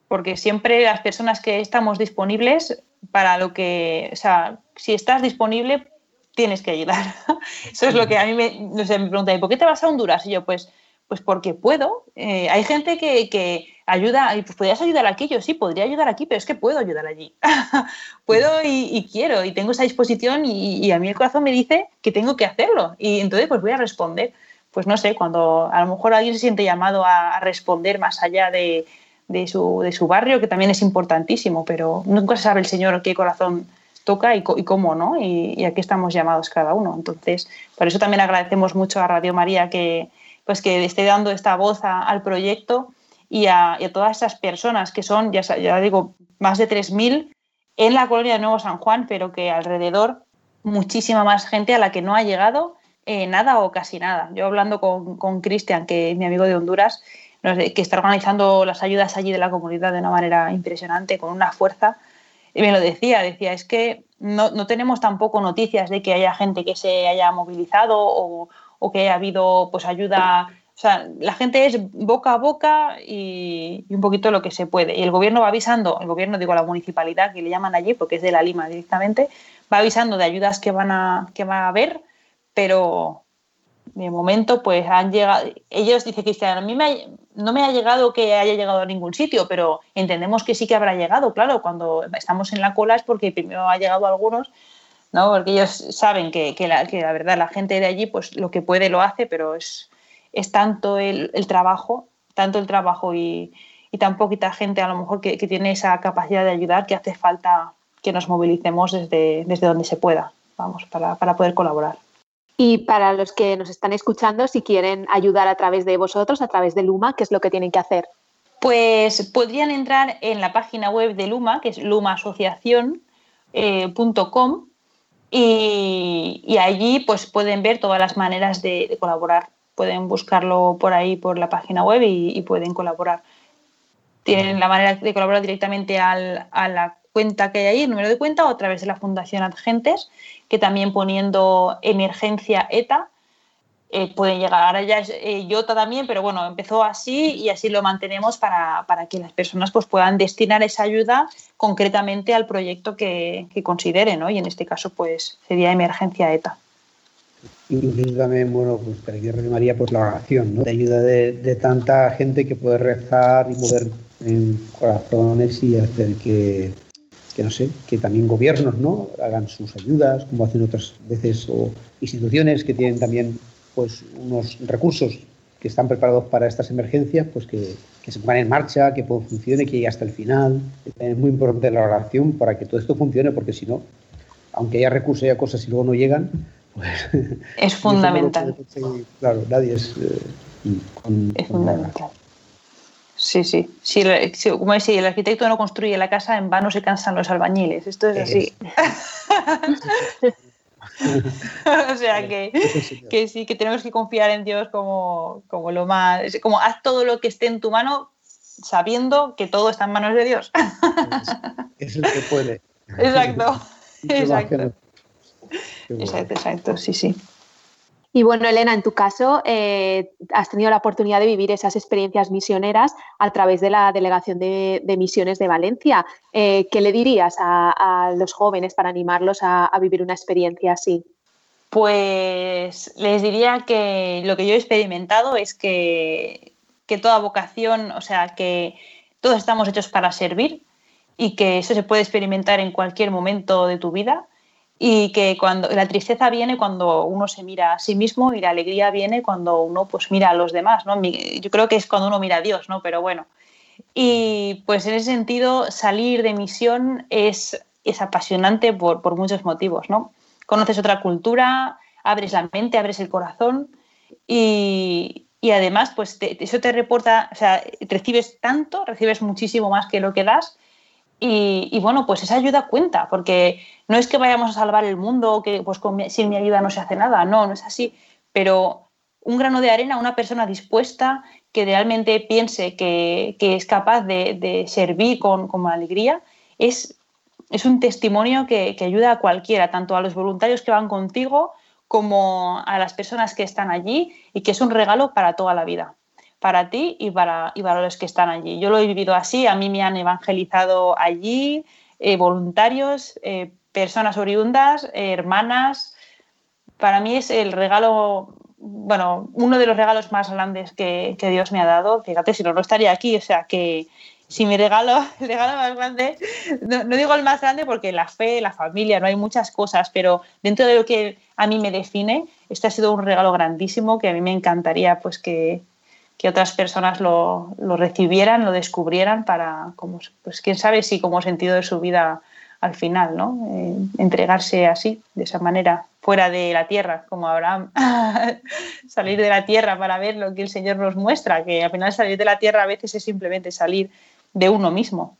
porque siempre las personas que estamos disponibles para lo que, o sea, si estás disponible, tienes que ayudar. Eso es lo que a mí me, no sé, me preguntan, ¿por qué te vas a Honduras? Y yo, pues, pues porque puedo. Eh, hay gente que, que ayuda, pues podrías ayudar aquí, yo sí, podría ayudar aquí, pero es que puedo ayudar allí. puedo y, quiero y tengo esa disposición y, a mí el corazón me dice que tengo que hacerlo y entonces pues voy a responder. Pues no sé, cuando a lo mejor alguien se siente llamado a, responder más allá de, de, su, de, su, barrio, que también es importantísimo, pero nunca se sabe el Señor qué corazón toca y, y cómo, ¿no? Y, aquí estamos llamados cada uno. Entonces, por eso también agradecemos mucho a Radio María que, pues que esté dando esta voz al proyecto y a, todas esas personas que son, ya, ya digo, más de 3.000 en la colonia de Nuevo San Juan, pero que alrededor muchísima más gente a la que no ha llegado eh, nada o casi nada. Yo hablando con Cristian, que es mi amigo de Honduras, que está organizando las ayudas allí de la comunidad de una manera impresionante, con una fuerza, y me lo decía, decía, es que no, no tenemos tampoco noticias de que haya gente que se haya movilizado o, o que haya habido pues ayuda o sea, la gente es boca a boca y, un poquito lo que se puede. Y el gobierno va avisando, el gobierno, digo, la municipalidad, que le llaman allí, porque es de la Lima directamente, va avisando de ayudas que van a, que va a haber, pero de momento, pues han llegado. Ellos dicen Cristian, a mí no me ha llegado que haya llegado a ningún sitio, pero entendemos que sí que habrá llegado. Claro, cuando estamos en la cola es porque primero ha llegado a algunos. ¿no? Porque ellos saben que, que, la, que verdad la gente de allí pues lo que puede lo hace, pero es, es tanto el, trabajo, tanto el trabajo y, tan poquita gente a lo mejor que, tiene esa capacidad de ayudar que hace falta que nos movilicemos desde, desde donde se pueda, vamos, para, poder colaborar. Y para los que nos están escuchando, si quieren ayudar a través de vosotros, a través de Luma, ¿qué es lo que tienen que hacer? Pues podrían entrar en la página web de Luma, que es lumaasociación.com, eh, y, allí pues pueden ver todas las maneras de colaborar pueden buscarlo por ahí, por la página web y, pueden colaborar. Tienen la manera de colaborar directamente al, a la cuenta que hay ahí, el número de cuenta, o a través de la Fundación Agentes, que también poniendo emergencia ETA eh, pueden llegar. Ahora ya es eh, también, pero bueno, empezó así y así lo mantenemos para, para, que las personas pues, puedan destinar esa ayuda concretamente al proyecto que, que consideren, ¿no? Y en este caso, pues sería emergencia ETA incluso también, bueno, pues para que María, pues la oración, ¿no? De ayuda de, tanta gente que puede rezar y mover en corazones y hacer que, que, no sé, que también gobiernos, ¿no? Hagan sus ayudas, como hacen otras veces, o instituciones que tienen también, pues, unos recursos que están preparados para estas emergencias, pues que, que se pongan en marcha, que funcione, que llegue hasta el final. Es muy importante la oración para que todo esto funcione, porque si no, aunque haya recursos y haya cosas y luego no llegan, es fundamental. claro, nadie es. Eh, es fundamental. Sí, sí. Si, como decía, si el arquitecto no construye la casa, en vano se cansan los albañiles. Esto es así. o sea que, que, sí, que tenemos que confiar en Dios como, como lo más. Como haz todo lo que esté en tu mano sabiendo que todo está en manos de Dios. es el que puede. Exacto. Exacto. Exacto, exacto, sí, sí. Y bueno, Elena, en tu caso, eh, has tenido la oportunidad de vivir esas experiencias misioneras a través de la Delegación de, Misiones de Valencia. Eh, ¿Qué le dirías a, los jóvenes para animarlos a, vivir una experiencia así? Pues les diría que lo que yo he experimentado es que, que toda vocación, o sea, que todos estamos hechos para servir y que eso se puede experimentar en cualquier momento de tu vida y que cuando la tristeza viene cuando uno se mira a sí mismo y la alegría viene cuando uno pues mira a los demás, ¿no? Yo creo que es cuando uno mira a Dios, ¿no? Pero bueno. Y pues en ese sentido salir de misión es, es apasionante por, por muchos motivos, ¿no? Conoces otra cultura, abres la mente, abres el corazón y, y además pues eso te reporta, o sea, recibes tanto, recibes muchísimo más que lo que das y, bueno, pues esa ayuda cuenta, porque no es que vayamos a salvar el mundo, que pues sin mi ayuda no se hace nada, no, no es así, pero un grano de arena, una persona dispuesta que realmente piense que, es capaz de, servir con, alegría, es un testimonio que, ayuda a cualquiera, tanto a los voluntarios que van contigo como a las personas que están allí y que es un regalo para toda la vida, para ti y para, y para los que están allí. Yo lo he vivido así, a mí me han evangelizado allí eh, voluntarios, eh, personas oriundas, hermanas. Para mí es el regalo, bueno, uno de los regalos más grandes que, que Dios me ha dado. Fíjate, si no, no estaría aquí. O sea, que, si mi regalo, el regalo más grande, no, digo el más grande porque la fe, la familia, no hay muchas cosas, pero dentro de lo que a mí me define, este ha sido un regalo grandísimo que a mí me encantaría pues que, que otras personas lo, lo, recibieran, lo descubrieran para, como, pues quién sabe si como sentido de su vida al final, ¿no? Eh, entregarse así, de esa manera, fuera de la tierra, como Abraham, salir de la tierra para ver lo que el Señor nos muestra, que al final salir de la tierra a veces es simplemente salir de uno mismo,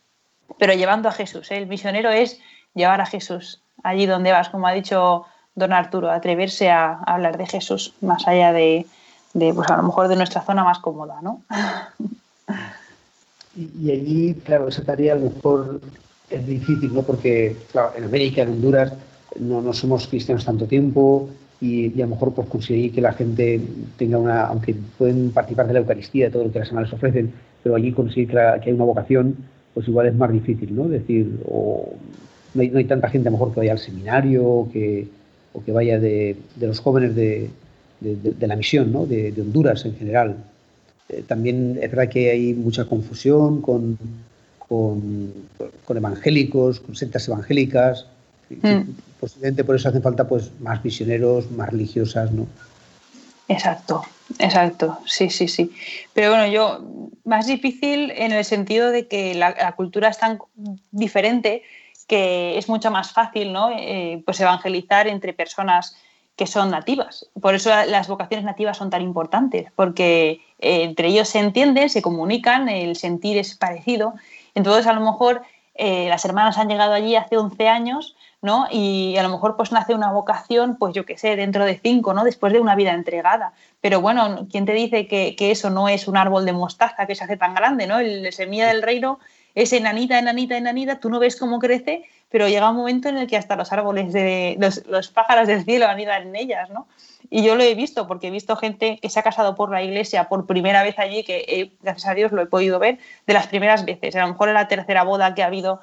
pero llevando a Jesús. ¿eh? El misionero es llevar a Jesús allí donde vas, como ha dicho don Arturo, atreverse a, hablar de Jesús más allá de, pues a lo mejor de nuestra zona más cómoda, ¿no? Y, allí, claro, esa tarea a lo mejor es difícil, ¿no? Porque, claro, en América, en Honduras, no, no somos cristianos tanto tiempo y, a lo mejor pues conseguir que la gente tenga una, aunque pueden participar de la Eucaristía, de todo lo que las semanas ofrecen, pero allí conseguir que, hay una vocación, pues igual es más difícil, ¿no? Es decir, o no hay, tanta gente a lo mejor que vaya al seminario que, o que vaya de, los jóvenes de, la misión, ¿no? De, Honduras en general. Eh, también es verdad que hay mucha confusión con, con, evangélicos, con sectas evangélicas. Mm. Posiblemente por eso hacen falta pues más misioneros, más religiosas, ¿no? Exacto, exacto, sí, sí, sí. Pero bueno, yo, más difícil en el sentido de que la, cultura es tan diferente que es mucho más fácil, ¿no? Eh, pues evangelizar entre personas que son nativas. Por eso las vocaciones nativas son tan importantes, porque eh, entre ellos se entienden, se comunican, el sentir es parecido. Entonces, a lo mejor eh, las hermanas han llegado allí hace 11 años ¿no? Y a lo mejor pues nace una vocación, pues yo qué sé, dentro de cinco, ¿no? Después de una vida entregada. Pero bueno, ¿quién te dice que, eso no es un árbol de mostaza que se hace tan grande, ¿no? El semilla del reino es enanita, enanita, enanita, tú no ves cómo crece, pero llega un momento en el que hasta los árboles de los, pájaros del cielo anidan en ellas, ¿no? Y yo lo he visto porque he visto gente que se ha casado por la iglesia por primera vez allí, que eh, gracias a Dios lo he podido ver de las primeras veces. A lo mejor es la tercera boda que ha habido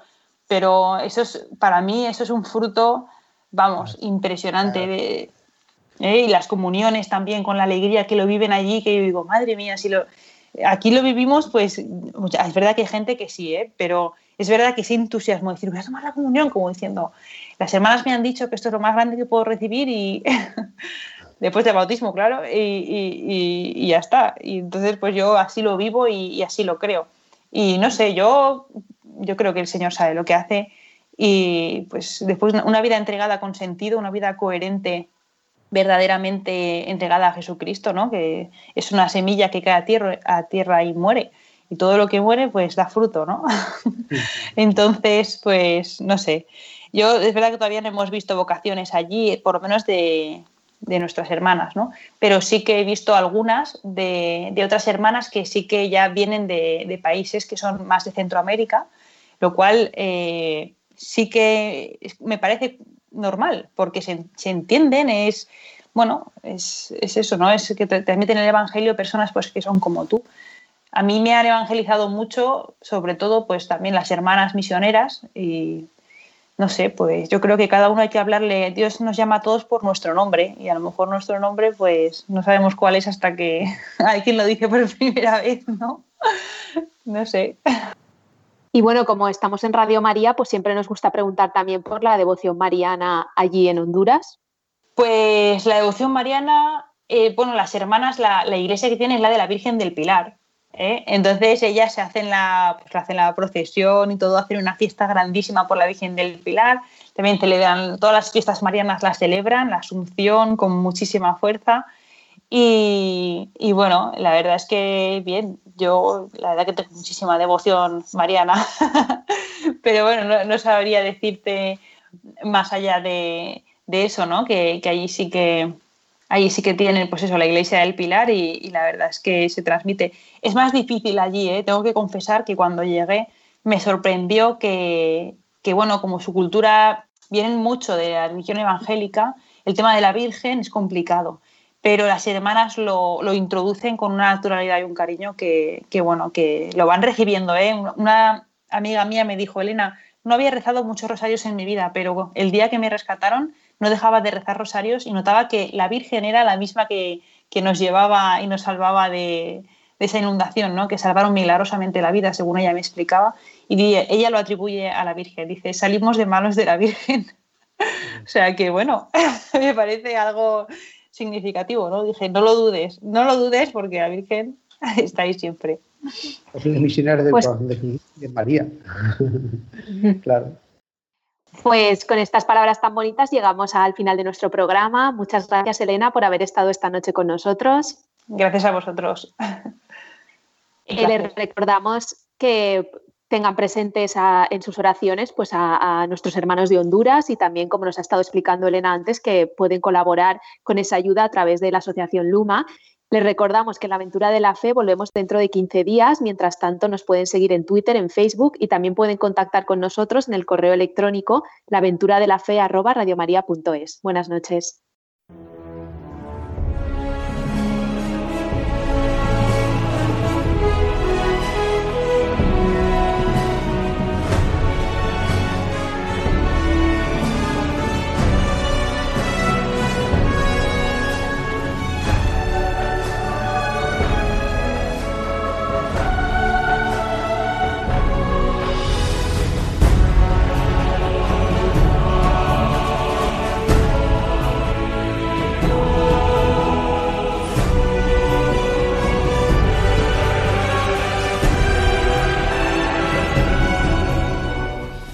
pero eso es, para mí eso es un fruto, vamos, impresionante. De, ¿eh? Y las comuniones también, con la alegría que lo viven allí, que yo digo, madre mía, si lo, aquí lo vivimos, pues es verdad que hay gente que sí, ¿eh? pero es verdad que ese entusiasmo, decir, voy a tomar la comunión, como diciendo, las hermanas me han dicho que esto es lo más grande que puedo recibir y después del bautismo, claro, y, y, ya está. Y entonces, pues yo así lo vivo y, así lo creo. Y no sé, yo yo creo que el Señor sabe lo que hace y pues después una vida entregada con sentido, una vida coherente, verdaderamente entregada a Jesucristo, ¿no? que es una semilla que cae a tierra, y muere. Y todo lo que muere, pues da fruto, ¿no? Entonces, pues, no sé. Yo, es verdad que todavía no hemos visto vocaciones allí, por lo menos de, de nuestras hermanas, ¿no? Pero sí que he visto algunas de, de otras hermanas que sí que ya vienen de, de, países que son más de Centroamérica lo cual eh, sí que me parece normal, porque se, entienden, es, bueno, es, eso, ¿no? Es que te transmiten el Evangelio personas pues, que son como tú. A mí me han evangelizado mucho, sobre todo, pues también las hermanas misioneras y no sé, pues yo creo que cada uno hay que hablarle, Dios nos llama a todos por nuestro nombre y a lo mejor nuestro nombre pues no sabemos cuál es hasta que hay quien lo dice por primera vez, ¿no? No sé. Y bueno, como estamos en Radio María, pues siempre nos gusta preguntar también por la devoción mariana allí en Honduras. Pues la devoción mariana, eh, bueno, las hermanas, la, iglesia que tiene es la de la Virgen del Pilar. ¿eh? Entonces ellas se hacen la, pues, hacen la procesión y todo, hacen una fiesta grandísima por la Virgen del Pilar. También celebran, todas las fiestas marianas las celebran, la Asunción con muchísima fuerza. Y, bueno, la verdad es que bien, yo la verdad que tengo muchísima devoción mariana, pero bueno, no, sabría decirte más allá de, de eso, ¿no? Que, que, allí sí que allí sí que tienen, pues eso, la iglesia del Pilar y, y, la verdad es que se transmite. Es más difícil allí, ¿eh? tengo que confesar que cuando llegué me sorprendió que, que, bueno, como su cultura vienen mucho de la religión evangélica, el tema de la Virgen es complicado, pero las hermanas lo, introducen con una naturalidad y un cariño que, bueno, que lo van recibiendo. ¿eh? Una amiga mía me dijo, Elena, no había rezado muchos rosarios en mi vida, pero el día que me rescataron no dejaba de rezar rosarios y notaba que la Virgen era la misma que, que nos llevaba y nos salvaba de, esa inundación, ¿no? que salvaron milagrosamente la vida, según ella me explicaba. Y ella lo atribuye a la Virgen. Dice, salimos de manos de la Virgen. o sea que, bueno, me parece algo significativo, ¿no? Dije, no lo dudes, no lo dudes porque la Virgen está ahí siempre. Es misionario de, pues, de María. claro. Pues con estas palabras tan bonitas llegamos al final de nuestro programa. Muchas gracias, Elena, por haber estado esta noche con nosotros. Gracias a vosotros. Eh, les recordamos que tengan presentes en sus oraciones pues a, nuestros hermanos de Honduras y también, como nos ha estado explicando Elena antes, que pueden colaborar con esa ayuda a través de la Asociación Luma. Les recordamos que en la aventura de la fe volvemos dentro de 15 días. Mientras tanto, nos pueden seguir en Twitter, en Facebook y también pueden contactar con nosotros en el correo electrónico laventuradelafe.radiomaria.es. Buenas noches.